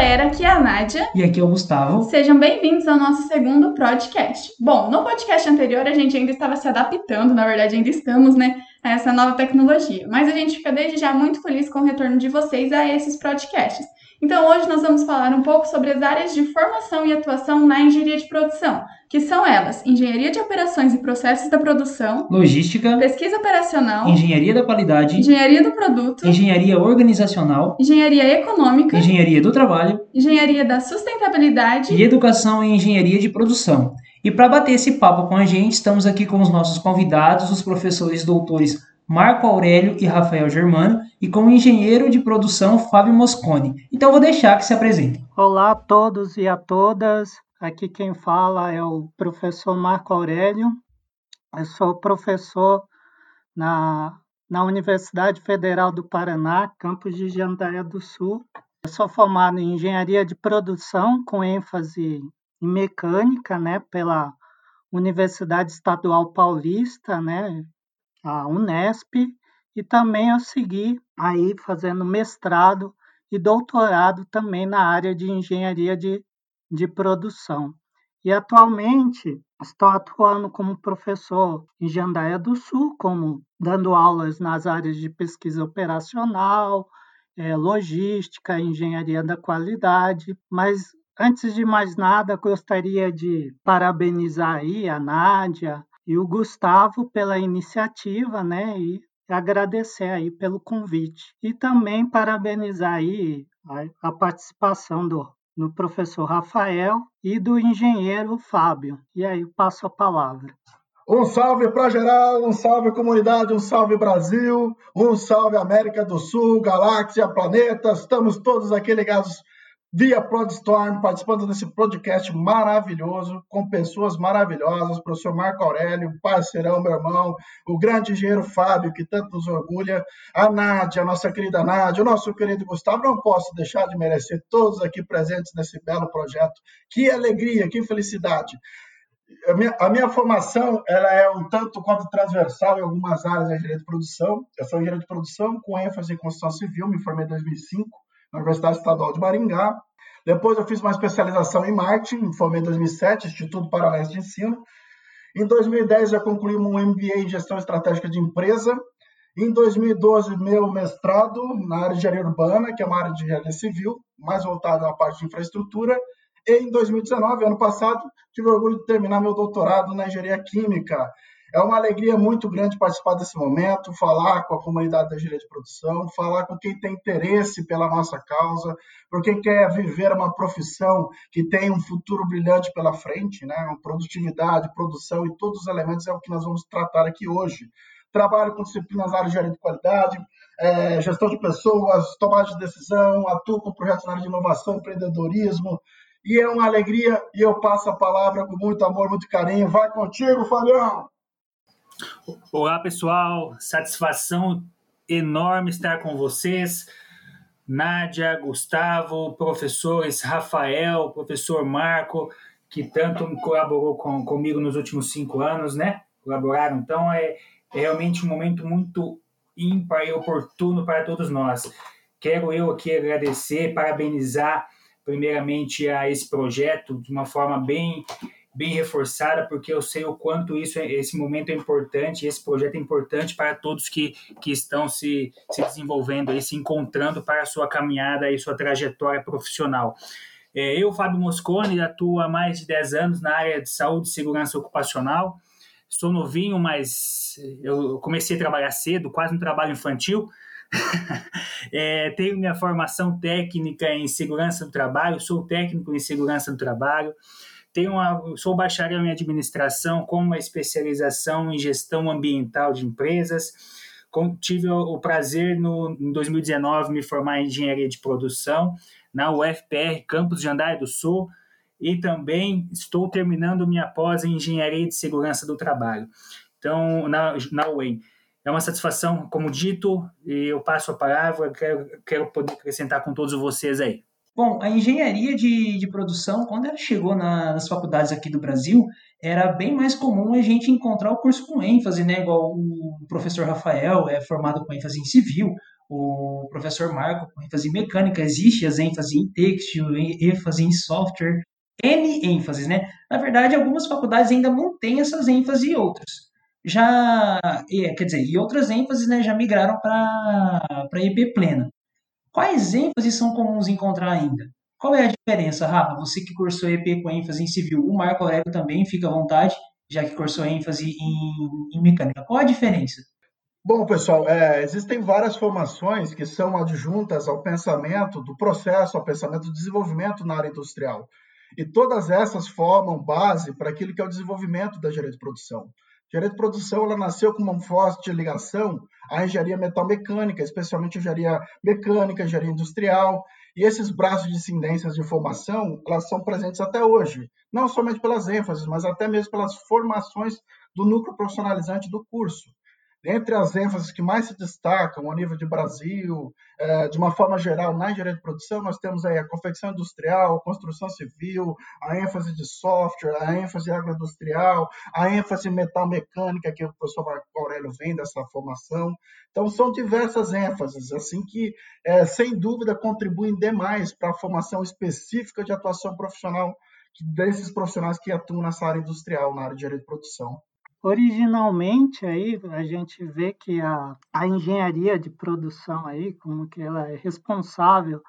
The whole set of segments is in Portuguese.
galera, aqui é a Nádia. E aqui é o Gustavo. Sejam bem-vindos ao nosso segundo podcast. Bom, no podcast anterior a gente ainda estava se adaptando, na verdade ainda estamos, né, a essa nova tecnologia. Mas a gente fica desde já muito feliz com o retorno de vocês a esses podcasts. Então hoje nós vamos falar um pouco sobre as áreas de formação e atuação na engenharia de produção, que são elas: engenharia de operações e processos da produção, logística, pesquisa operacional, engenharia da qualidade, engenharia do produto, engenharia organizacional, engenharia econômica, engenharia do trabalho, engenharia da sustentabilidade e educação em engenharia de produção. E para bater esse papo com a gente, estamos aqui com os nossos convidados, os professores doutores Marco Aurélio e Rafael Germano, e com o engenheiro de produção Fábio Moscone. Então vou deixar que se apresentem. Olá a todos e a todas. Aqui quem fala é o professor Marco Aurélio. Eu sou professor na, na Universidade Federal do Paraná, campus de Jandaia do Sul. Eu sou formado em engenharia de produção com ênfase em mecânica, né, pela Universidade Estadual Paulista, né, a Unesp, e também eu segui aí fazendo mestrado e doutorado também na área de engenharia de, de produção. E atualmente estou atuando como professor em Jandaia do Sul, como dando aulas nas áreas de pesquisa operacional, é, logística, engenharia da qualidade, mas antes de mais nada gostaria de parabenizar aí a Nádia, e o Gustavo pela iniciativa, né? E agradecer aí pelo convite. E também parabenizar aí a, a participação do, do professor Rafael e do engenheiro Fábio. E aí passo a palavra. Um salve para geral, um salve comunidade, um salve Brasil, um salve América do Sul, galáxia, planetas. Estamos todos aqui ligados via ProdStorm, participando desse podcast maravilhoso, com pessoas maravilhosas, o professor Marco Aurélio, parceirão, meu irmão, o grande engenheiro Fábio, que tanto nos orgulha, a Nádia, a nossa querida Nádia, o nosso querido Gustavo, não posso deixar de merecer todos aqui presentes nesse belo projeto. Que alegria, que felicidade! A minha, a minha, formação ela é um tanto quanto transversal em algumas áreas da engenharia de produção. Eu sou engenheiro de produção com ênfase em construção civil, me formei em 2005 na Universidade Estadual de Maringá. Depois eu fiz uma especialização em marketing, me formei em 2007, Instituto Paranaense de Ensino. Em 2010 eu concluí um MBA em Gestão Estratégica de Empresa. Em 2012, meu mestrado na área de engenharia urbana, que é uma área de engenharia civil, mais voltada à parte de infraestrutura. E em 2019, ano passado, tive orgulho de terminar meu doutorado na engenharia química, é uma alegria muito grande participar desse momento, falar com a comunidade da engenharia de produção, falar com quem tem interesse pela nossa causa, por quem quer viver uma profissão que tem um futuro brilhante pela frente, né? Produtividade, produção e todos os elementos é o que nós vamos tratar aqui hoje. Trabalho com disciplinas na área de engenharia de qualidade, é, gestão de pessoas, tomada de decisão, atuo com projetos na área de inovação, empreendedorismo, e é uma alegria e eu passo a palavra com muito amor, muito carinho. Vai contigo, Fabião! Olá, pessoal. Satisfação enorme estar com vocês. Nádia, Gustavo, professores Rafael, professor Marco, que tanto colaborou com, comigo nos últimos cinco anos, né? Colaboraram. Então, é, é realmente um momento muito ímpar e oportuno para todos nós. Quero eu aqui agradecer, parabenizar primeiramente a esse projeto de uma forma bem bem reforçada, porque eu sei o quanto isso, é, esse momento é importante, esse projeto é importante para todos que, que estão se, se desenvolvendo e se encontrando para a sua caminhada e sua trajetória profissional. É, eu, Fábio Moscone, atuo há mais de 10 anos na área de saúde e segurança ocupacional. Sou novinho, mas eu comecei a trabalhar cedo, quase um trabalho infantil. é, tenho minha formação técnica em segurança do trabalho, sou técnico em segurança do trabalho. Tenho uma, sou bacharel em administração com uma especialização em gestão ambiental de empresas. Com, tive o, o prazer no, em 2019 me formar em engenharia de produção na UFPR Campus de Andaia do Sul e também estou terminando minha pós em engenharia de segurança do trabalho. Então, na, na UEM. É uma satisfação, como dito, e eu passo a palavra, quero, quero poder acrescentar com todos vocês aí. Bom, a engenharia de, de produção, quando ela chegou na, nas faculdades aqui do Brasil, era bem mais comum a gente encontrar o curso com ênfase, né? Igual o professor Rafael é formado com ênfase em civil, o professor Marco, com ênfase em mecânica, existe as ênfases em têxtil, ênfase em software, N ênfases, né? Na verdade, algumas faculdades ainda mantêm essas ênfases e outras. Já, quer dizer, e outras ênfases né, já migraram para EP plena. Quais ênfases são comuns encontrar ainda? Qual é a diferença, Rafa? Você que cursou EP com ênfase em civil, o Marco Aurélio também, fica à vontade, já que cursou ênfase em, em mecânica. Qual a diferença? Bom, pessoal, é, existem várias formações que são adjuntas ao pensamento do processo, ao pensamento do desenvolvimento na área industrial. E todas essas formam base para aquilo que é o desenvolvimento da engenharia de produção. Engenharia de produção ela nasceu com uma forte ligação à engenharia metalmecânica, especialmente engenharia mecânica, engenharia industrial. E esses braços de incidências de formação, elas são presentes até hoje, não somente pelas ênfases, mas até mesmo pelas formações do núcleo profissionalizante do curso. Entre as ênfases que mais se destacam a nível de Brasil, é, de uma forma geral, na engenharia de produção, nós temos aí a confecção industrial, a construção civil, a ênfase de software, a ênfase agroindustrial, a ênfase metal mecânica, que o professor Marco Aurélio vem dessa formação. Então, são diversas ênfases, assim que, é, sem dúvida, contribuem demais para a formação específica de atuação profissional desses profissionais que atuam nessa área industrial, na área de engenharia de produção. Originalmente aí a gente vê que a, a engenharia de produção aí, como que ela é responsável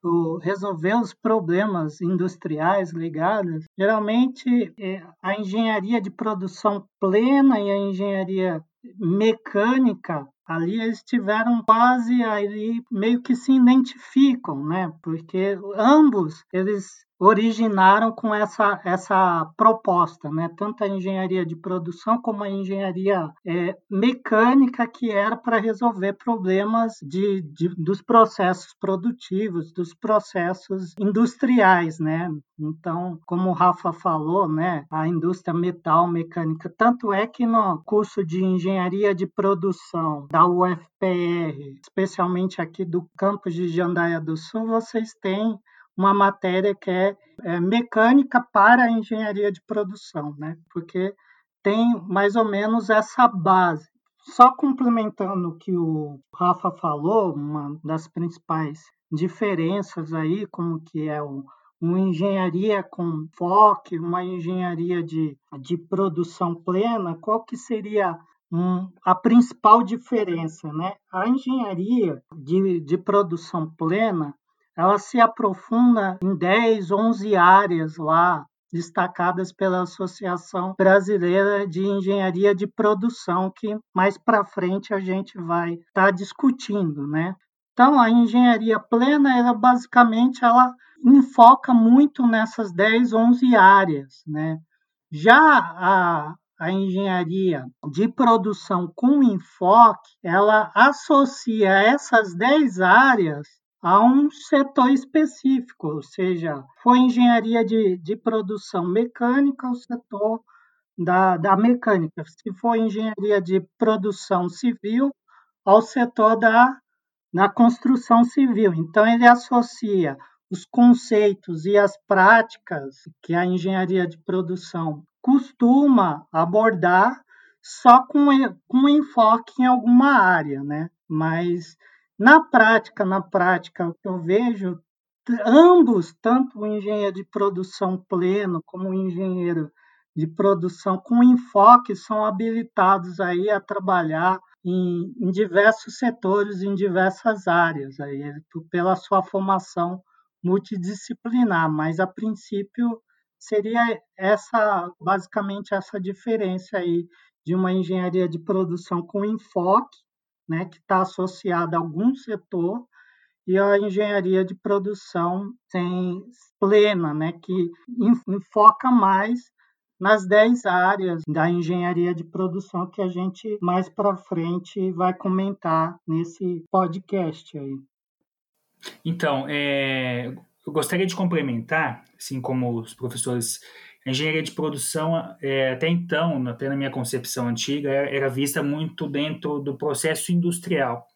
por resolver os problemas industriais ligados, geralmente é a engenharia de produção plena e a engenharia mecânica ali eles tiveram quase ali meio que se identificam, né? Porque ambos eles originaram com essa, essa proposta, né? tanto a engenharia de produção como a engenharia é, mecânica, que era para resolver problemas de, de, dos processos produtivos, dos processos industriais. Né? Então, como o Rafa falou, né, a indústria metal mecânica, tanto é que no curso de engenharia de produção da UFPR, especialmente aqui do campus de Jandaia do Sul, vocês têm uma matéria que é, é mecânica para a engenharia de produção, né? Porque tem mais ou menos essa base. Só complementando o que o Rafa falou, uma das principais diferenças aí, como que é o, uma engenharia com foco, uma engenharia de, de produção plena, qual que seria um, a principal diferença? Né? A engenharia de, de produção plena, ela se aprofunda em 10, 11 áreas lá destacadas pela Associação Brasileira de Engenharia de Produção, que mais para frente a gente vai estar tá discutindo, né? Então, a engenharia plena, ela basicamente ela enfoca muito nessas 10, 11 áreas, né? Já a, a engenharia de produção com enfoque, ela associa essas 10 áreas a um setor específico, ou seja, foi engenharia de, de produção mecânica, o setor da, da mecânica. Se for engenharia de produção civil, ao setor da, da construção civil. Então, ele associa os conceitos e as práticas que a engenharia de produção costuma abordar só com, com enfoque em alguma área, né? Mas na prática, na prática, o que eu vejo, ambos, tanto o engenheiro de produção pleno como o engenheiro de produção com enfoque, são habilitados aí a trabalhar em, em diversos setores, em diversas áreas, aí, pela sua formação multidisciplinar, mas a princípio seria essa basicamente essa diferença aí de uma engenharia de produção com enfoque né, que está associada a algum setor, e a engenharia de produção tem plena, né, que enfoca mais nas 10 áreas da engenharia de produção que a gente mais para frente vai comentar nesse podcast aí. Então, é, eu gostaria de complementar, assim como os professores a engenharia de produção, é, até então, até na minha concepção antiga, era vista muito dentro do processo industrial.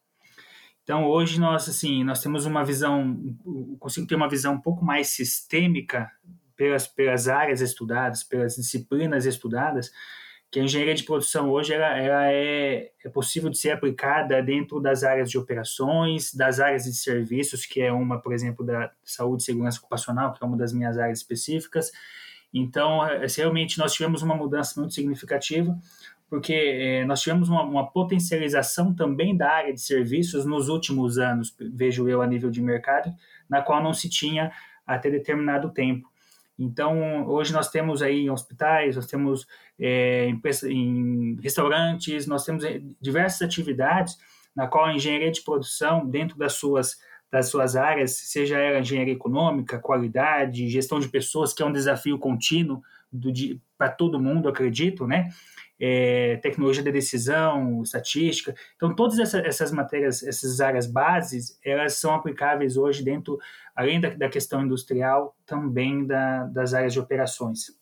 Então, hoje nós, assim, nós temos uma visão, consigo ter uma visão um pouco mais sistêmica pelas, pelas áreas estudadas, pelas disciplinas estudadas, que a engenharia de produção hoje ela, ela é, é possível de ser aplicada dentro das áreas de operações, das áreas de serviços, que é uma, por exemplo, da saúde e segurança ocupacional, que é uma das minhas áreas específicas. Então, é, realmente, nós tivemos uma mudança muito significativa, porque é, nós tivemos uma, uma, potencialização também da área de serviços nos últimos anos, vejo eu, a nível de mercado, na qual não se tinha até determinado tempo. Então, hoje nós temos aí hospitais, nós temos é, em, em, restaurantes, nós temos é, diversas atividades na qual a engenharia de produção, dentro das suas, das suas áreas, seja ela engenharia econômica, qualidade, gestão de pessoas, que é um desafio contínuo para todo mundo, acredito, né? é, tecnologia de decisão, estatística. Então, todas essa, essas matérias, essas áreas bases, elas são aplicáveis hoje dentro, além da, da questão industrial, também da, das áreas de operações.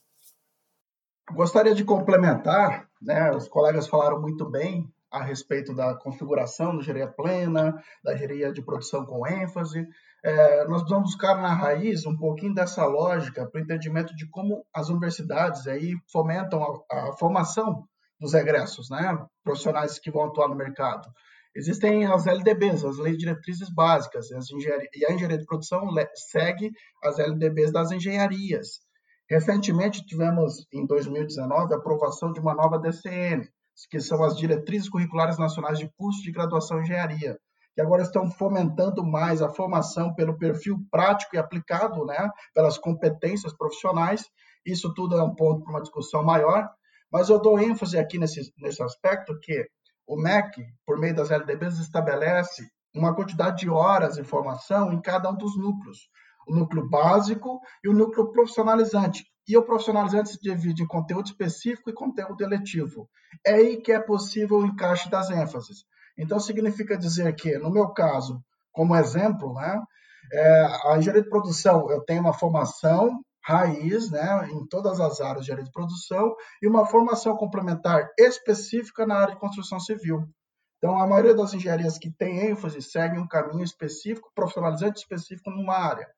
Gostaria de complementar, né, os colegas falaram muito bem a respeito da configuração da engenharia plena, da engenharia de produção com ênfase. É, nós vamos buscar na raiz um pouquinho dessa lógica para o entendimento de como as universidades aí fomentam a, a formação dos egressos, né? profissionais que vão atuar no mercado. Existem as LDBs, as Leis Diretrizes Básicas, as e a engenharia de produção segue as LDBs das engenharias. Recentemente tivemos, em 2019, a aprovação de uma nova DCN, que são as Diretrizes Curriculares Nacionais de Curso de Graduação em Engenharia, que agora estão fomentando mais a formação pelo perfil prático e aplicado, né, pelas competências profissionais. Isso tudo é um ponto para uma discussão maior, mas eu dou ênfase aqui nesse, nesse aspecto que o MEC, por meio das LDBs, estabelece uma quantidade de horas de formação em cada um dos núcleos. O núcleo básico e o núcleo profissionalizante. E o profissionalizante se divide em conteúdo específico e conteúdo eletivo. É aí que é possível o encaixe das ênfases. Então, significa dizer que, no meu caso, como exemplo, né, é, a engenharia de produção, eu tenho uma formação raiz, né, em todas as áreas de área de produção, e uma formação complementar específica na área de construção civil. Então, a maioria das engenharias que tem ênfase segue um caminho específico, profissionalizante específico numa área,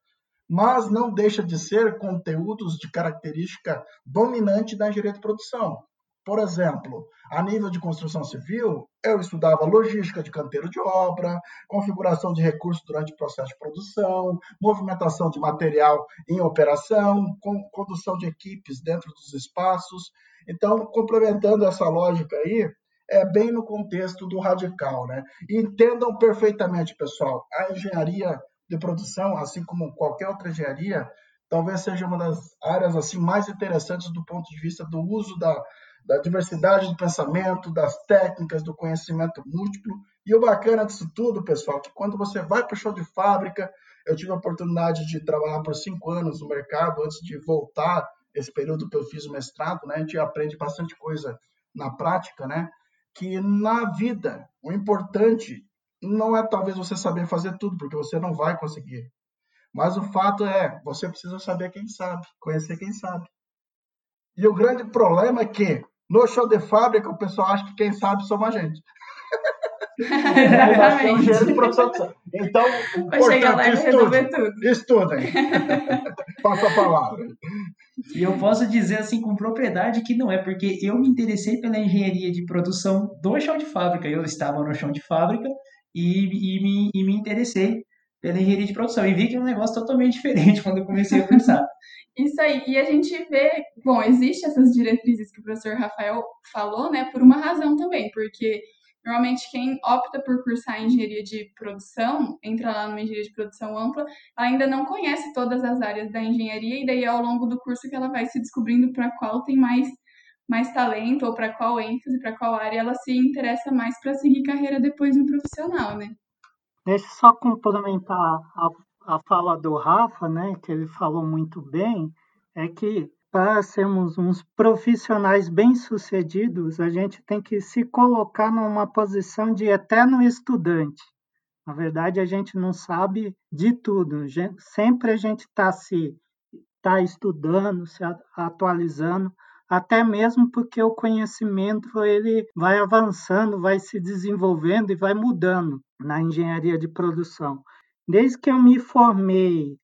mas não deixa de ser conteúdos de característica dominante da engenharia de produção. Por exemplo, a nível de construção civil, eu estudava logística de canteiro de obra, configuração de recursos durante o processo de produção, movimentação de material em operação, condução de equipes dentro dos espaços. Então, complementando essa lógica aí, é bem no contexto do radical, né? Entendam perfeitamente, pessoal, a engenharia de produção, assim como qualquer outra engenharia, talvez seja uma das áreas assim mais interessantes do ponto de vista do uso da da diversidade de pensamento, das técnicas, do conhecimento múltiplo. E o bacana disso tudo, pessoal, que quando você vai para o show de fábrica, eu tive a oportunidade de trabalhar por cinco anos no mercado antes de voltar esse período que eu fiz o mestrado, né? A gente aprende bastante coisa na prática, né? Que na vida o importante não é talvez você saber fazer tudo, porque você não vai conseguir. Mas o fato é, você precisa saber quem sabe, conhecer quem sabe. E o grande problema é que no show de fábrica, o pessoal acha que quem sabe somos a gente. Exatamente. Então, o importante, estudem. Estudem. Passa a palavra. E eu posso dizer assim com propriedade que não é, porque eu me interessei pela engenharia de produção do chão de fábrica. Eu estava no chão de fábrica e, e, me, e me interessei pela engenharia de produção. E vi que é um negócio totalmente diferente quando eu comecei a pensar. Isso aí. E a gente vê, bom, existem essas diretrizes que o professor Rafael falou, né, por uma razão também, porque normalmente quem opta por cursar engenharia de produção, entra lá numa engenharia de produção ampla, ainda não conhece todas as áreas da engenharia e daí é ao longo do curso que ela vai se descobrindo para qual tem mais mais talento ou para qual ênfase, para qual área ela se interessa mais para seguir carreira depois no profissional, né? Deixa eu só complementar a a fala do Rafa, né, que ele falou muito bem, é que para sermos uns profissionais bem-sucedidos, a gente tem que se colocar numa posição de eterno estudante. Na verdade, a gente não sabe de tudo. Sempre a gente está se tá estudando, se atualizando, até mesmo porque o conhecimento ele vai avançando, vai se desenvolvendo e vai mudando na engenharia de produção. Desde que eu me formei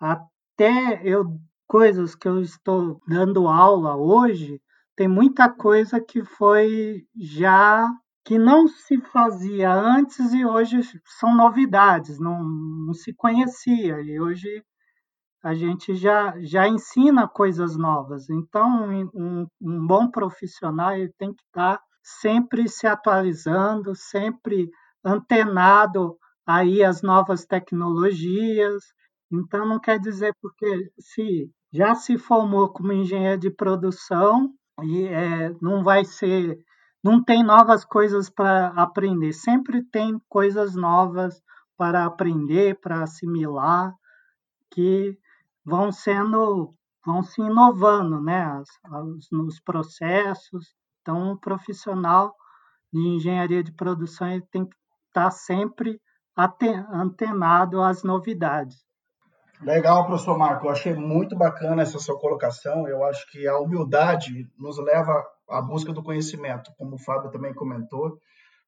até eu coisas que eu estou dando aula hoje tem muita coisa que foi já que não se fazia antes e hoje são novidades, não, não se conhecia e hoje a gente já, já ensina coisas novas. Então, um, um bom profissional ele tem que estar sempre se atualizando, sempre antenado aí as novas tecnologias. Então, não quer dizer porque se já se formou como engenheiro de produção e é, não vai ser, não tem novas coisas para aprender. Sempre tem coisas novas para aprender, para assimilar, que vão sendo, vão se inovando, né, nos processos. Então, um profissional de engenharia de produção ele tem que estar sempre antenado às novidades. Legal, professor Marco. Eu achei muito bacana essa sua colocação. Eu acho que a humildade nos leva à busca do conhecimento, como o Fábio também comentou.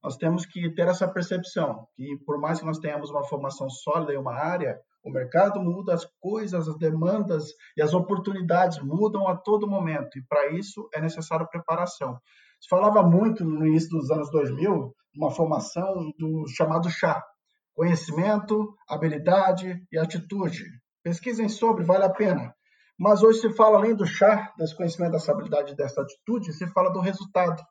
Nós temos que ter essa percepção que, por mais que nós tenhamos uma formação sólida em uma área, o mercado muda, as coisas, as demandas e as oportunidades mudam a todo momento. E para isso é necessária preparação. Se falava muito no início dos anos 2000, uma formação do chamado chá, conhecimento, habilidade e atitude. Pesquisem sobre, vale a pena. Mas hoje se fala além do chá, desse conhecimento, dessa habilidade dessa atitude, se fala do resultado.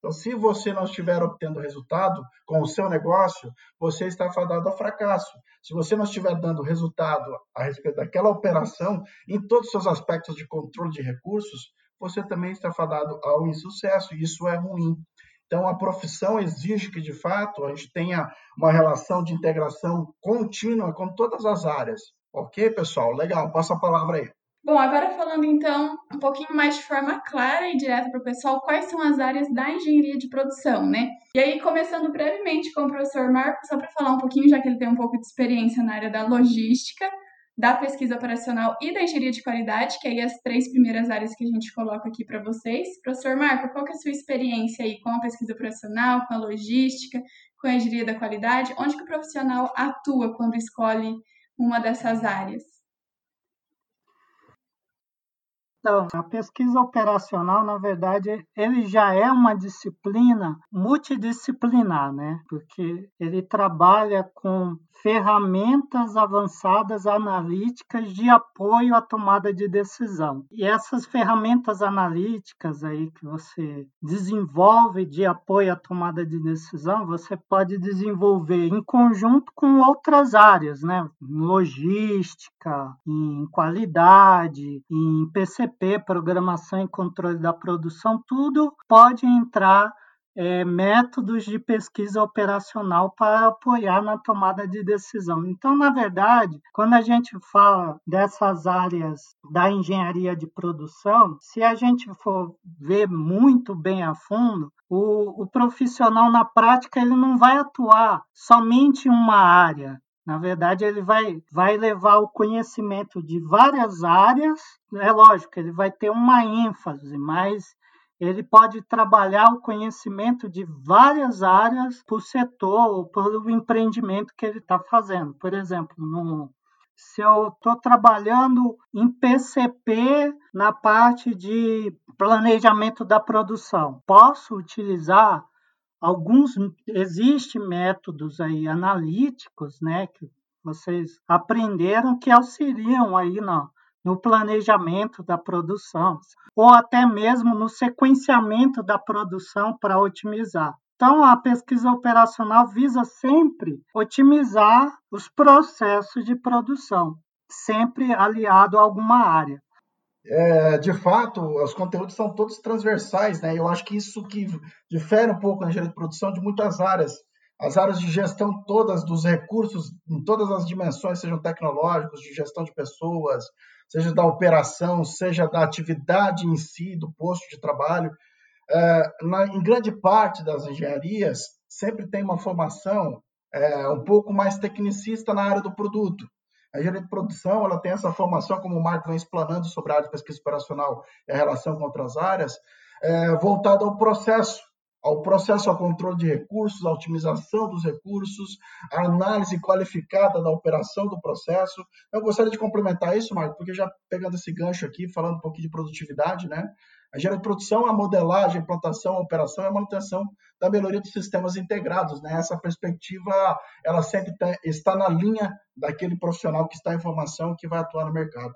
Então, se você não estiver obtendo resultado com o seu negócio, você está fadado ao fracasso. Se você não estiver dando resultado a respeito daquela operação, em todos os seus aspectos de controle de recursos, você também está fadado ao insucesso, e isso é ruim. Então, a profissão exige que, de fato, a gente tenha uma relação de integração contínua com todas as áreas. Ok, pessoal? Legal, passa a palavra aí. Bom, agora falando então um pouquinho mais de forma clara e direta para o pessoal, quais são as áreas da engenharia de produção, né? E aí, começando brevemente com o professor Marco, só para falar um pouquinho, já que ele tem um pouco de experiência na área da logística, da pesquisa operacional e da engenharia de qualidade, que é aí as três primeiras áreas que a gente coloca aqui para vocês. Professor Marco, qual é a sua experiência aí com a pesquisa operacional, com a logística, com a engenharia da qualidade? Onde que o profissional atua quando escolhe uma dessas áreas? Então, a pesquisa operacional, na verdade, ele já é uma disciplina multidisciplinar, né? Porque ele trabalha com ferramentas avançadas analíticas de apoio à tomada de decisão. E essas ferramentas analíticas aí que você desenvolve de apoio à tomada de decisão, você pode desenvolver em conjunto com outras áreas, né? Logística, em qualidade, em PCP, programação e controle da produção, tudo pode entrar é, métodos de pesquisa operacional para apoiar na tomada de decisão. Então, na verdade, quando a gente fala dessas áreas da engenharia de produção, se a gente for ver muito bem a fundo, o, o profissional na prática ele não vai atuar somente em uma área, na verdade, ele vai, vai levar o conhecimento de várias áreas. É lógico, ele vai ter uma ênfase, mas ele pode trabalhar o conhecimento de várias áreas por setor ou pelo empreendimento que ele está fazendo. Por exemplo, no, se eu estou trabalhando em PCP na parte de planejamento da produção, posso utilizar alguns existem métodos aí analíticos, né, que vocês aprenderam que auxiliam aí na, no planejamento da produção, ou até mesmo no sequenciamento da produção para otimizar. Então, a pesquisa operacional visa sempre otimizar os processos de produção, sempre aliado a alguma área. É, de fato, os conteúdos são todos transversais, né? Eu acho que isso que difere um pouco na engenharia de produção de muitas áreas. As áreas de gestão todas dos recursos, em todas as dimensões, sejam tecnológicos, de gestão de pessoas, seja da operação, seja da atividade em si, do posto de trabalho. É, na, em grande parte das engenharias, sempre tem uma formação é, um pouco mais tecnicista na área do produto. A engenharia de produção ela tem essa formação, como o Marco vem explanando sobre a área de pesquisa operacional e a relação com outras áreas, é, voltada ao processo, ao processo ao controle de recursos, à otimização dos recursos, à análise qualificada da operação do processo. Eu gostaria de complementar isso, Marco, porque já pegando esse gancho aqui, falando um pouquinho de produtividade, né? A engenharia de produção, a modelagem, a implantação, a operação e a manutenção da melhoria dos sistemas integrados. Né? Essa perspectiva, ela sempre tá, está na linha daquele profissional que está em formação, que vai atuar no mercado.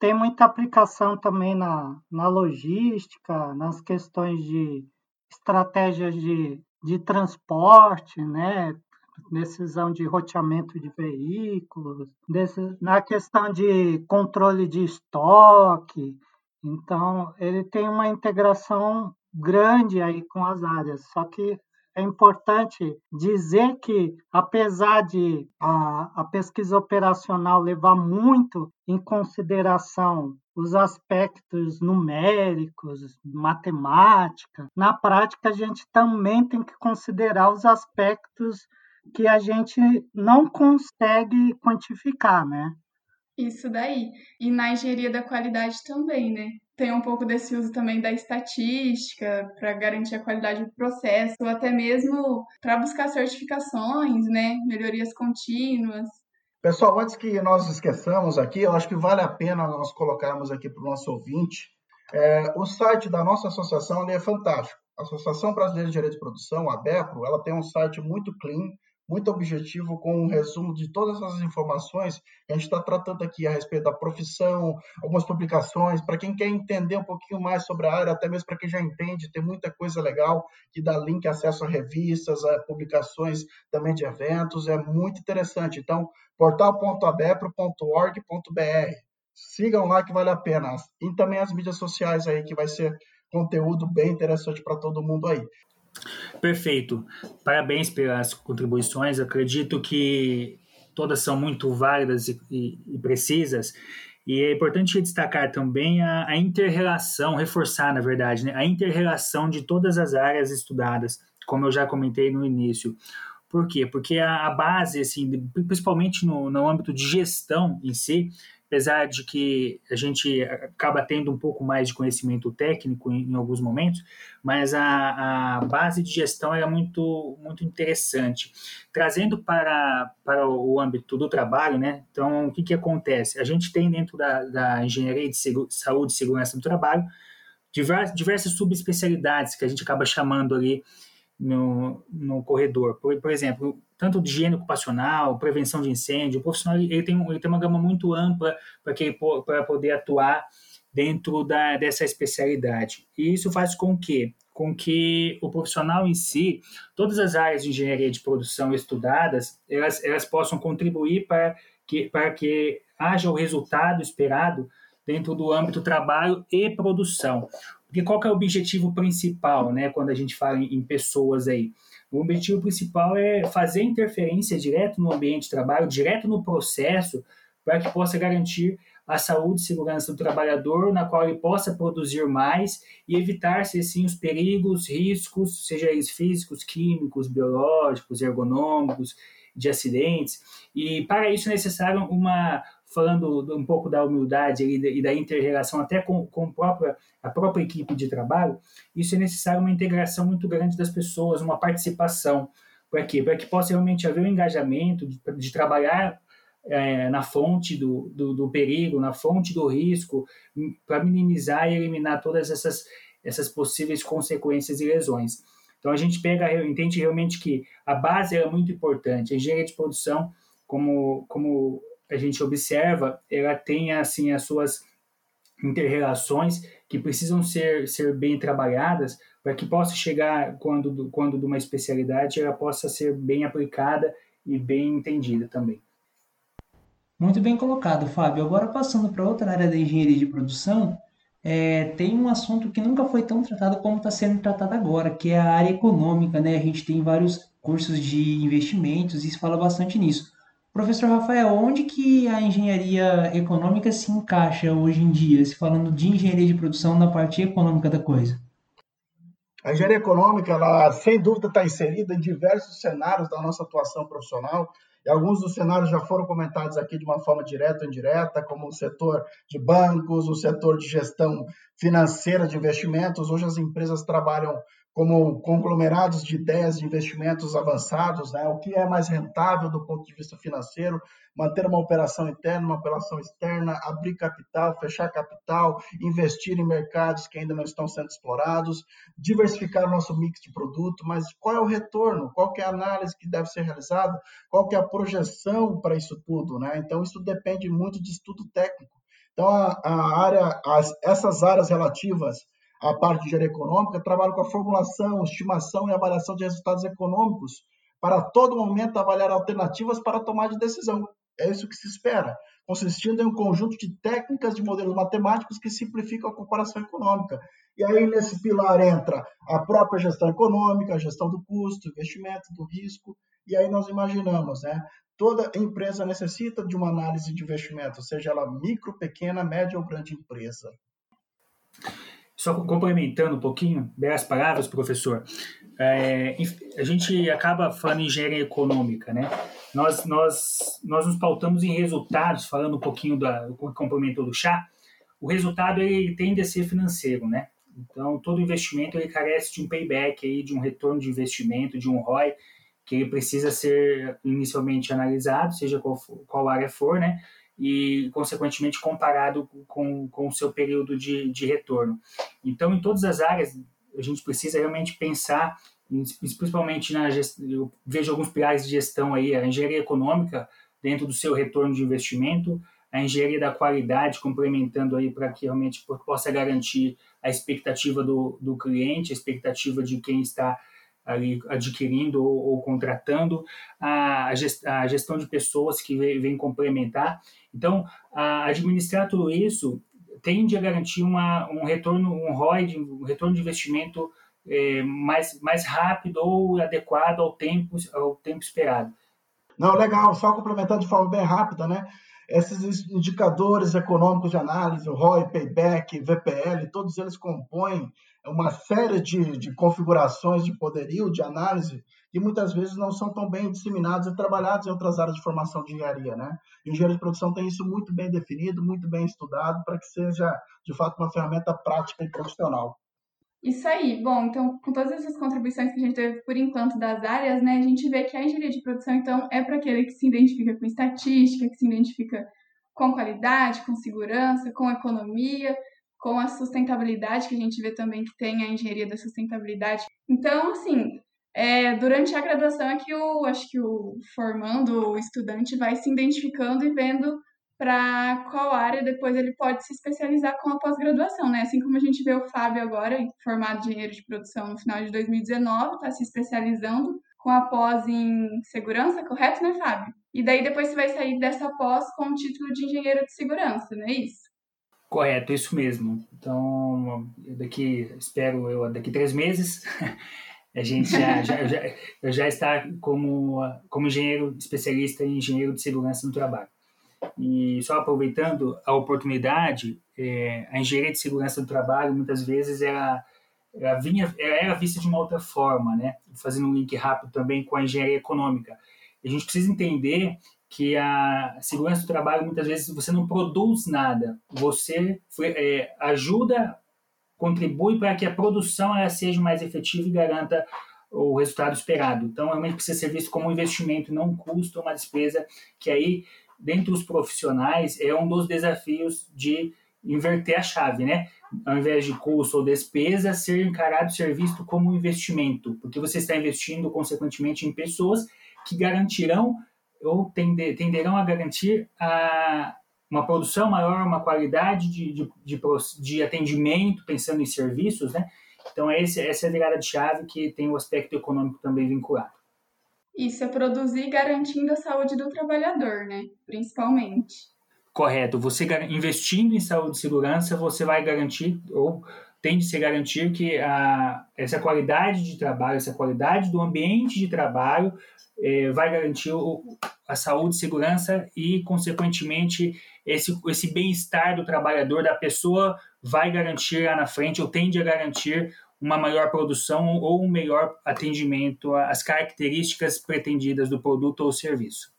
Tem muita aplicação também na, na logística, nas questões de estratégias de, de transporte, né? decisão de roteamento de veículos, desse, na questão de controle de estoque. Então, ele tem uma integração grande aí com as áreas, só que é importante dizer que, apesar de a, a, pesquisa operacional levar muito em consideração os aspectos numéricos, matemática, na prática a gente também tem que considerar os aspectos que a gente não consegue quantificar, né? Isso daí. E na engenharia da qualidade também, né? Tem um pouco desse uso também da estatística para garantir a qualidade do processo, ou até mesmo para buscar certificações, né? Melhorias contínuas. Pessoal, antes que nós esqueçamos aqui, eu acho que vale a pena nós colocarmos aqui para o nosso ouvinte. É, o site da nossa associação é fantástico. A Associação Brasileira de Engenharia de Produção, a BEPRO, ela tem um site muito clean, muito objetivo com um resumo de todas as informações que a gente está tratando aqui a respeito da profissão, algumas publicações, para quem quer entender um pouquinho mais sobre a área, até mesmo para quem já entende, tem muita coisa legal que dá link, acesso a revistas, a publicações também de eventos, é muito interessante. Então, portal.abepro.org.br. Sigam lá que vale a pena. E também as mídias sociais aí, que vai ser conteúdo bem interessante para todo mundo aí. Perfeito. Parabéns pelas contribuições. Acredito que todas são muito válidas e, e, e precisas. E é importante destacar também a, a inter-relação, reforçar, na verdade, né, a inter-relação de todas as áreas estudadas, como eu já comentei no início. Por quê? Porque a, a base, assim, principalmente no, no âmbito de gestão em si, apesar de que a gente acaba tendo um pouco mais de conhecimento técnico em, em alguns momentos, mas a, a, base de gestão é muito, muito interessante. Trazendo para, para o âmbito do trabalho, né? Então, o que, que acontece? A gente tem dentro da, da engenharia de saúde e segurança do trabalho diversas, diversas subespecialidades que a gente acaba chamando ali no, no corredor. Por, por exemplo, tanto de higiene ocupacional, prevenção de incêndio, o profissional ele tem, ele tem uma gama muito ampla para poder atuar dentro da, dessa especialidade. E isso faz com que, com que o profissional em si, todas as áreas de engenharia de produção estudadas, elas, elas possam contribuir para que, para que haja o resultado esperado dentro do âmbito trabalho e produção. Porque qual é o objetivo principal, né, quando a gente fala em, em pessoas aí? O objetivo principal é fazer interferência direto no ambiente de trabalho, direto no processo, para que possa garantir a saúde e segurança do trabalhador, na qual ele possa produzir mais e evitar-se assim os perigos, riscos, seja eles físicos, químicos, biológicos, ergonômicos, de acidentes. E para isso é necessário uma falando um pouco da humildade e da inter-relação até com, com a, própria, a própria equipe de trabalho, isso é necessário uma integração muito grande das pessoas, uma participação. Para quê? Para que possa realmente haver um engajamento de, de trabalhar é, na fonte do, do, do, perigo, na fonte do risco, para minimizar e eliminar todas essas, essas possíveis consequências e lesões. Então a gente pega, entende realmente que a base é muito importante. A engenharia de produção, como, como a gente observa, ela tem assim as suas interrelações que precisam ser, ser bem trabalhadas para que possa chegar quando quando de uma especialidade ela possa ser bem aplicada e bem entendida também. Muito bem colocado, Fábio. Agora passando para outra área da engenharia de produção, é, tem um assunto que nunca foi tão tratado como está sendo tratado agora, que é a área econômica, né? A gente tem vários cursos de investimentos e se fala bastante nisso. Professor Rafael, onde que a engenharia econômica se encaixa hoje em dia, se falando de engenharia de produção na parte econômica da coisa? A engenharia econômica, ela sem dúvida está inserida em diversos cenários da nossa atuação profissional, e alguns dos cenários já foram comentados aqui de uma forma direta ou indireta, como o setor de bancos, o setor de gestão financeira de investimentos. Hoje as empresas trabalham como conglomerados de ideias de investimentos avançados, né? o que é mais rentável do ponto de vista financeiro, manter uma operação interna, uma operação externa, abrir capital, fechar capital, investir em mercados que ainda não estão sendo explorados, diversificar o nosso mix de produto, mas qual é o retorno? Qual é a análise que deve ser realizada? Qual é a projeção para isso tudo? Né? Então, isso depende muito de estudo técnico. Então, a, a área, as, essas áreas relativas a parte de engenharia econômica, trabalho com a formulação, estimação e avaliação de resultados econômicos, para todo momento avaliar alternativas para tomar de decisão. É isso que se espera, consistindo em um conjunto de técnicas de modelos matemáticos que simplificam a comparação econômica. E aí, nesse pilar, entra a própria gestão econômica, a gestão do custo, investimento, do risco, e aí nós imaginamos, né? Toda empresa necessita de uma análise de investimento, seja ela micro, pequena, média ou grande empresa. Só complementando um pouquinho, belas palavras, professor, é, a gente acaba falando em engenharia econômica, né? Nós, nós, nós nos pautamos em resultados, falando um pouquinho da, do complemento do chá, o resultado ele tende a ser financeiro, né? Então, todo investimento ele carece de um payback, aí, de um retorno de investimento, de um ROI, que ele precisa ser inicialmente analisado, seja qual, for, qual área for, né? E, consequentemente, comparado com, com o seu período de, de retorno. Então, em todas as áreas, a gente precisa realmente pensar, principalmente na gestão, eu vejo alguns pilares de gestão aí, a engenharia econômica dentro do seu retorno de investimento, a engenharia da qualidade complementando aí para que realmente possa garantir a expectativa do, do cliente, a expectativa de quem está ali adquirindo ou, ou contratando, a, a, gestão de pessoas que vem, vem complementar. Então, a, administrar tudo isso tende a garantir uma, um retorno, um ROI, um retorno de investimento é, mais, mais rápido ou adequado ao tempo, ao tempo esperado. Não, legal, só complementando de forma bem rápida, né? Esses indicadores econômicos de análise, o ROI, Payback, VPL, todos eles compõem uma série de, de configurações de poderio, de análise, que muitas vezes não são tão bem disseminados e trabalhados em outras áreas de formação de engenharia. Né? E engenharia de produção tem isso muito bem definido, muito bem estudado, para que seja, de fato, uma ferramenta prática e profissional. Isso aí. Bom, então, com todas essas contribuições que a gente teve por enquanto das áreas, né, a gente vê que a engenharia de produção, então, é para aquele que se identifica com estatística, que se identifica com qualidade, com segurança, com economia, com a sustentabilidade, que a gente vê também que tem a engenharia da sustentabilidade. Então, assim, é, durante a graduação é que o, acho que o formando, o estudante vai se identificando e vendo para qual área depois ele pode se especializar com a pós-graduação, né? Assim como a gente vê o Fábio agora, formado de engenheiro de produção no final de 2019, está se especializando com a pós em segurança, correto, né, Fábio? E daí depois você vai sair dessa pós com o título de engenheiro de segurança, não é isso? Correto, isso mesmo. Então, daqui, espero eu, daqui três meses, a gente já, já, já, já está como, como engenheiro especialista em engenheiro de segurança no trabalho. E só aproveitando a oportunidade, é, a engenharia de segurança do trabalho muitas vezes era, era, vinha, era vista de uma outra forma, né? fazendo um link rápido também com a engenharia econômica. A gente precisa entender que a segurança do trabalho muitas vezes você não produz nada, você é, ajuda, contribui para que a produção ela seja mais efetiva e garanta o resultado esperado. Então, realmente precisa ser visto como um investimento, não um custo, uma despesa, que aí, dentro dos profissionais, é um dos desafios de inverter a chave, né? Ao invés de custo ou despesa, ser encarado, ser visto como um investimento, porque você está investindo, consequentemente, em pessoas que garantirão ou tender, tenderão a garantir a, uma produção maior, uma qualidade de, de, de, de, atendimento, pensando em serviços, né? Então, esse, essa é a virada de chave que tem o aspecto econômico também vinculado. Isso é produzir garantindo a saúde do trabalhador, né? Principalmente. Correto. Você investindo em saúde e segurança, você vai garantir, ou tende a se garantir que a, essa qualidade de trabalho, essa qualidade do ambiente de trabalho é, vai garantir o, a saúde, segurança e, consequentemente, esse, esse bem-estar do trabalhador, da pessoa, vai garantir lá na frente, ou tende a garantir uma maior produção ou um melhor atendimento às características pretendidas do produto ou serviço.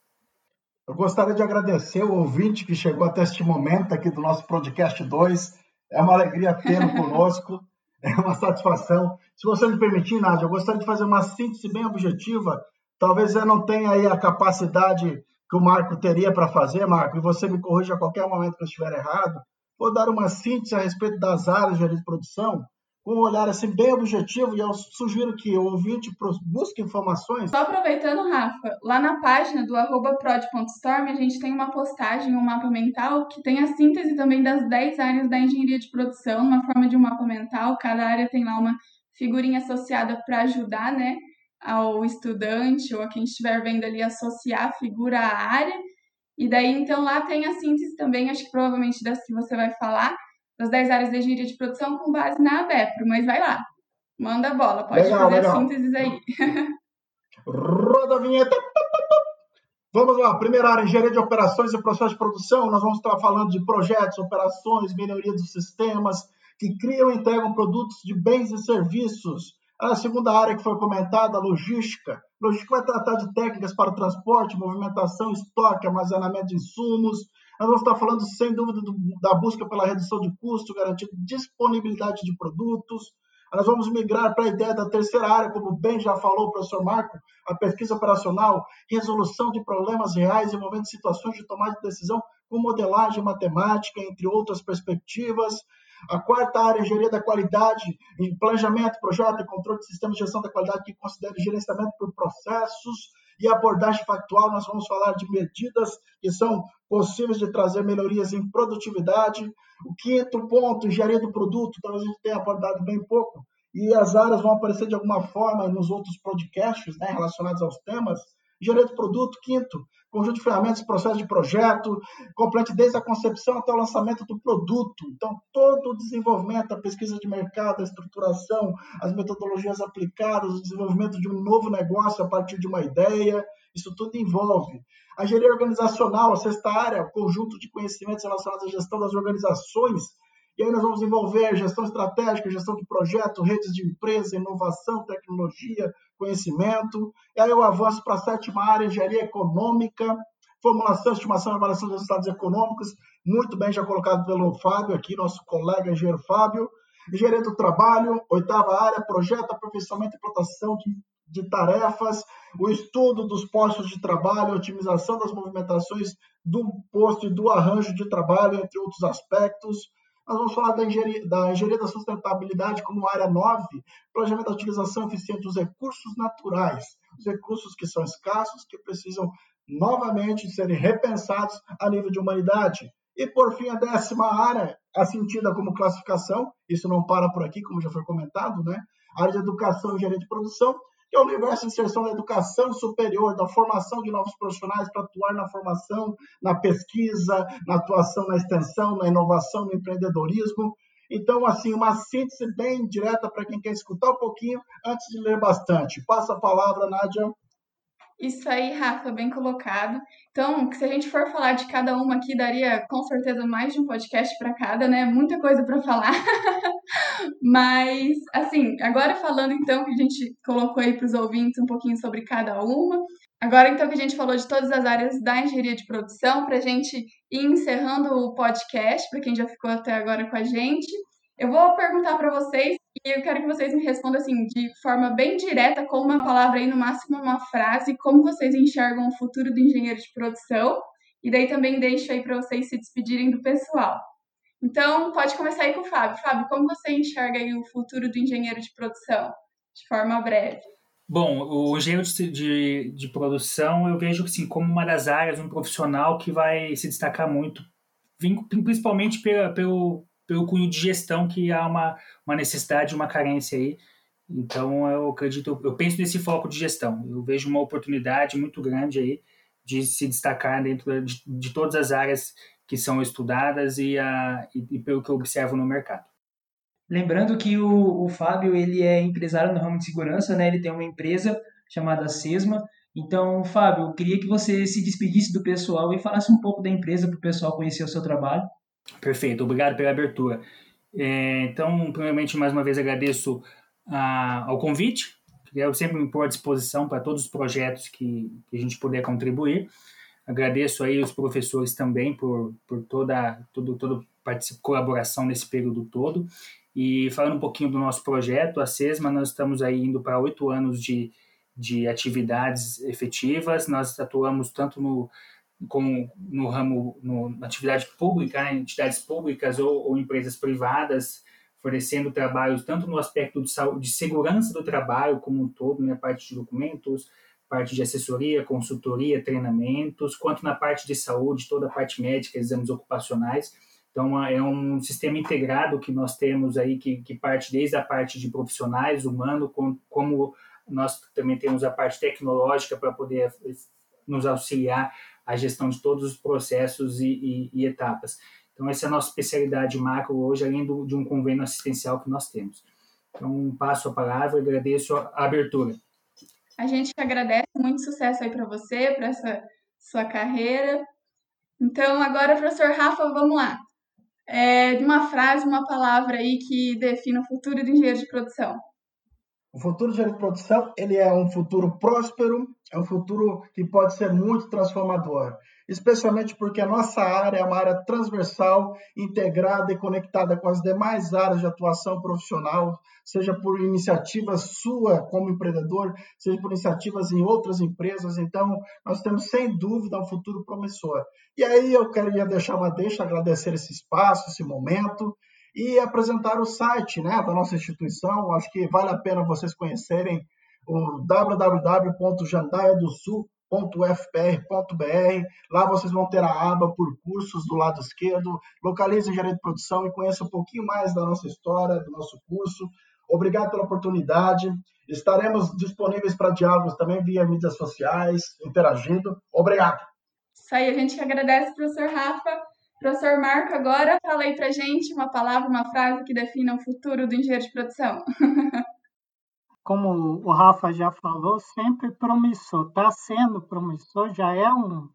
Eu gostaria de agradecer o ouvinte que chegou até este momento aqui do nosso podcast 2. É uma alegria tê-lo conosco. é uma satisfação. Se você me permitir, Nádia, eu gostaria de fazer uma síntese bem objetiva. Talvez eu não tenha aí a capacidade que o Marco teria para fazer, Marco, e você me corrija a qualquer momento que eu estiver errado. Vou dar uma síntese a respeito das áreas de produção com um olhar assim bem objetivo e eu sugiro que o ouvinte busque informações. Só aproveitando, Rafa, lá na página do prod.storm a gente tem uma postagem, um mapa mental que tem a síntese também das 10 áreas da engenharia de produção, uma forma de um mapa mental, cada área tem lá uma figurinha associada para ajudar, né, ao estudante ou a quem estiver vendo ali associar a figura à área. E daí, então, lá tem a síntese também, acho que provavelmente das que você vai falar, das 10 áreas de engenharia de produção com base na ABEPRO, mas vai lá, manda a bola, pode legal, fazer legal. a síntese aí. Roda a vinheta. Vamos lá, primeira área, engenharia de operações e processo de produção. Nós vamos estar falando de projetos, operações, melhoria dos sistemas que criam e entregam produtos de bens e serviços. A segunda área que foi comentada, a logística. Logística vai tratar de técnicas para o transporte, movimentação, estoque, armazenamento de insumos, nós vamos estar falando, sem dúvida, do, da busca pela redução de custo, garantindo disponibilidade de produtos. Nós vamos migrar para a ideia da terceira área, como bem já falou o professor Marco, a pesquisa operacional, resolução de problemas reais envolvendo situações de tomada de decisão com modelagem matemática, entre outras perspectivas. A quarta área, engenharia da qualidade, em planejamento, projeto e controle de sistemas de gestão da qualidade que considera gerenciamento por processos e abordagem factual, nós vamos falar de medidas que são possíveis de trazer melhorias em produtividade. O quinto ponto, engenharia do produto, talvez a gente tenha abordado bem pouco, e as áreas vão aparecer de alguma forma nos outros podcasts né, relacionados aos temas. Engenharia do produto, quinto, conjunto de ferramentas, processo de projeto, complete desde a concepção até o lançamento do produto. Então, todo o desenvolvimento, a pesquisa de mercado, a estruturação, as metodologias aplicadas, o desenvolvimento de um novo negócio a partir de uma ideia, isso tudo envolve. A engenharia organizacional, a sexta área, o conjunto de conhecimentos relacionados à gestão das organizações. E aí nós vamos envolver gestão estratégica, gestão de projeto, redes de empresa, inovação, tecnologia, conhecimento. E aí eu avanço para a sétima área, engenharia econômica, formulação, estimação e avaliação dos resultados econômicos, muito bem já colocado pelo Fábio aqui, nosso colega engenheiro Fábio. Engenharia do trabalho, oitava área, projeto, aperfeiçoamento e implantação de de tarefas, o estudo dos postos de trabalho, otimização das movimentações do posto e do arranjo de trabalho, entre outros aspectos. Nós vamos falar da engenharia da, engenharia da sustentabilidade como área 9, planejamento da utilização eficiente dos recursos naturais, os recursos que são escassos, que precisam novamente serem repensados a nível de humanidade. E, por fim, a décima área, assentida como classificação, isso não para por aqui, como já foi comentado, né? A área de educação e engenharia de produção, que é o universo de inserção da educação superior, da formação de novos profissionais para atuar na formação, na pesquisa, na atuação na extensão, na inovação, no empreendedorismo. Então, assim, uma síntese bem direta para quem quer escutar um pouquinho antes de ler bastante. Passa a palavra, Nádia. Isso aí, Rafa, bem colocado. Então, se a gente for falar de cada uma aqui, daria com certeza mais de um podcast para cada, né? Muita coisa para falar. Mas, assim, agora falando então que a gente colocou aí para os ouvintes um pouquinho sobre cada uma. Agora, então, que a gente falou de todas as áreas da engenharia de produção, para a gente ir encerrando o podcast, para quem já ficou até agora com a gente, eu vou perguntar para vocês e eu quero que vocês me respondam assim, de forma bem direta, com uma palavra aí, no máximo uma frase, como vocês enxergam o futuro do engenheiro de produção. E daí também deixo aí para vocês se despedirem do pessoal. Então, pode começar aí com o Fábio. Fábio, como você enxerga o futuro do engenheiro de produção, de forma breve? Bom, o engenheiro de, de, produção eu vejo assim, como uma das áreas, um profissional que vai se destacar muito, principalmente pelo, pelo cunho de gestão, que há uma, uma necessidade, uma carência aí. Então, eu acredito, eu penso nesse foco de gestão. Eu vejo uma oportunidade muito grande aí de se destacar dentro de, de todas as áreas que são estudadas e, a, e, e, pelo que eu observo no mercado. Lembrando que o, o Fábio ele é empresário no ramo de segurança, né? Ele tem uma empresa chamada Sesma. Então, Fábio, eu queria que você se despedisse do pessoal e falasse um pouco da empresa para o pessoal conhecer o seu trabalho. Perfeito, obrigado pela abertura. É, então, primeiramente, mais uma vez agradeço ao convite. Eu sempre me pôr à disposição para todos os projetos que, que, a gente puder contribuir. Agradeço aí os professores também por, por toda, toda, toda colaboração nesse período todo. E falando um pouquinho do nosso projeto, a SESMA, nós estamos aí indo para oito anos de, de atividades efetivas. Nós atuamos tanto no, com, no ramo, no, na atividade pública, né, entidades públicas ou, ou, empresas privadas, oferecendo trabalhos tanto no aspecto de, saúde, de segurança do trabalho como um todo, né, parte de documentos, parte de assessoria, consultoria, treinamentos, quanto na parte de saúde, toda a parte médica, exames ocupacionais. Então, é um sistema integrado que nós temos aí, que, que parte desde a parte de profissionais, humano, com, como nós também temos a parte tecnológica para poder nos auxiliar a gestão de todos os processos e, e, e etapas. Então, essa é a nossa especialidade macro hoje, além do, de um convênio assistencial que nós temos. Então, passo a palavra e agradeço a abertura. A gente agradece, muito sucesso aí para você, para essa sua carreira. Então, agora, professor Rafa, vamos lá. É, uma frase, uma palavra aí que defina o futuro do engenheiro de produção. O futuro de produção ele é um futuro próspero, é um futuro que pode ser muito transformador, especialmente porque a nossa área é uma área transversal, integrada e conectada com as demais áreas de atuação profissional, seja por iniciativa sua como empreendedor, seja por iniciativas em outras empresas. Então, nós temos sem dúvida um futuro promissor. E aí eu queria deixar uma deixa, agradecer esse espaço, esse momento e apresentar o site né, da nossa instituição. Acho que vale a pena vocês conhecerem o www.jandaiadosul.fpr.br. Lá vocês vão ter a aba por cursos do lado esquerdo. Localize gerente de produção e conheça um pouquinho mais da nossa história, do nosso curso. Obrigado pela oportunidade. Estaremos disponíveis para diálogos também via mídias sociais, interagindo. Obrigado. Isso aí, a gente agradece, professor Rafa. Professor Marco, agora fala aí pra gente uma palavra, uma frase que defina o futuro do engenheiro de produção. Como o Rafa já falou, sempre promissor, está sendo promissor, já é um,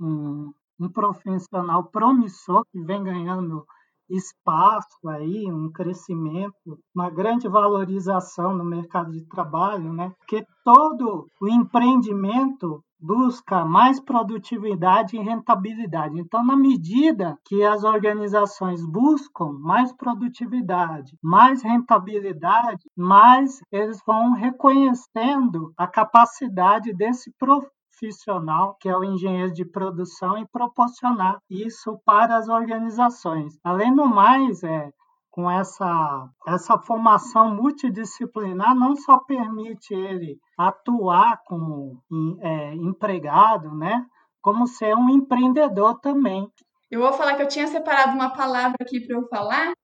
um, um profissional promissor que vem ganhando espaço aí, um crescimento, uma grande valorização no mercado de trabalho, né? Porque todo o empreendimento busca mais produtividade e rentabilidade. Então, na medida que as organizações buscam mais produtividade, mais rentabilidade, mais eles vão reconhecendo a capacidade desse profissional, que é o engenheiro de produção, e proporcionar isso para as organizações. Além do mais, é, com essa, essa formação multidisciplinar, não só permite ele atuar como é, empregado, né? como ser um empreendedor também. Eu vou falar que eu tinha separado uma palavra aqui para eu falar,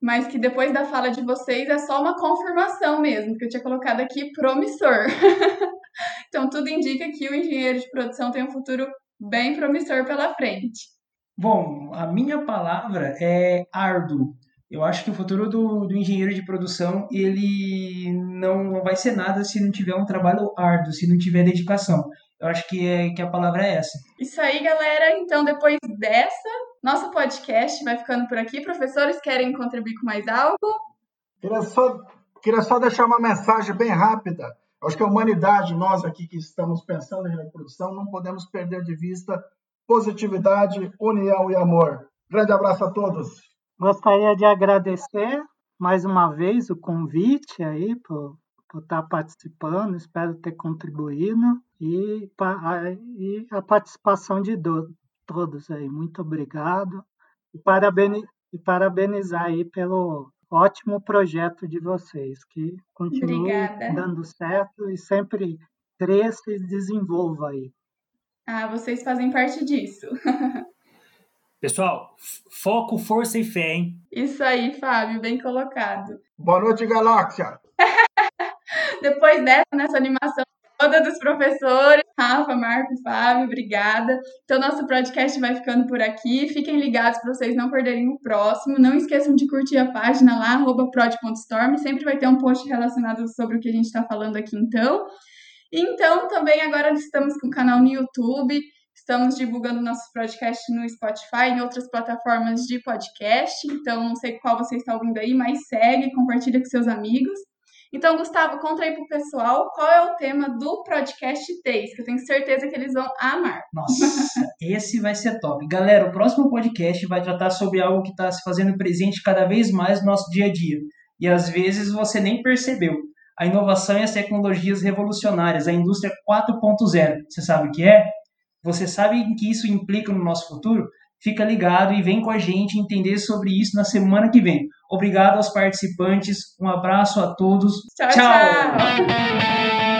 mas que depois da fala de vocês é só uma confirmação mesmo, que eu tinha colocado aqui promissor. então tudo indica que o engenheiro de produção tem um futuro bem promissor pela frente. Bom, a minha palavra é árduo. Eu acho que o futuro do, do engenheiro de produção ele não, não vai ser nada se não tiver um trabalho árduo, se não tiver dedicação. Eu acho que, é, que a palavra é essa. Isso aí, galera. Então, depois dessa, nosso podcast vai ficando por aqui. Professores, querem contribuir com mais algo? Queria só, queria só deixar uma mensagem bem rápida. Eu acho que a humanidade, nós aqui que estamos pensando em reprodução, não podemos perder de vista positividade, união e amor. Grande abraço a todos. Gostaria de agradecer mais uma vez o convite aí por, por estar participando, espero ter contribuído e, e a participação de do, todos aí. Muito obrigado e, parabeniz, e parabenizar aí pelo ótimo projeto de vocês, que continue Obrigada. dando certo e sempre cresça e desenvolva aí. Ah, vocês fazem parte disso. Pessoal, foco, força e fé, hein? Isso aí, Fábio, bem colocado. Boa noite, Galáxia. Depois dessa, nessa animação toda dos professores, Rafa, Marco, Fábio, obrigada. Então, nosso podcast vai ficando por aqui. Fiquem ligados para vocês não perderem o próximo. Não esqueçam de curtir a página lá, prod.storm. Sempre vai ter um post relacionado sobre o que a gente está falando aqui, então. Então, também agora estamos com o canal no YouTube. Estamos divulgando nossos podcasts no Spotify e em outras plataformas de podcast. Então, não sei qual você está ouvindo aí, mas segue, compartilha com seus amigos. Então, Gustavo, conta aí pro pessoal qual é o tema do podcast Days, que eu tenho certeza que eles vão amar. Nossa, esse vai ser top. Galera, o próximo podcast vai tratar sobre algo que está se fazendo presente cada vez mais no nosso dia a dia. E às vezes você nem percebeu. A inovação e as tecnologias revolucionárias, a indústria 4.0. Você sabe o que é? Você sabe o que isso implica no nosso futuro? Fica ligado e vem com a gente entender sobre isso na semana que vem. Obrigado aos participantes, um abraço a todos. tchau. tchau. tchau.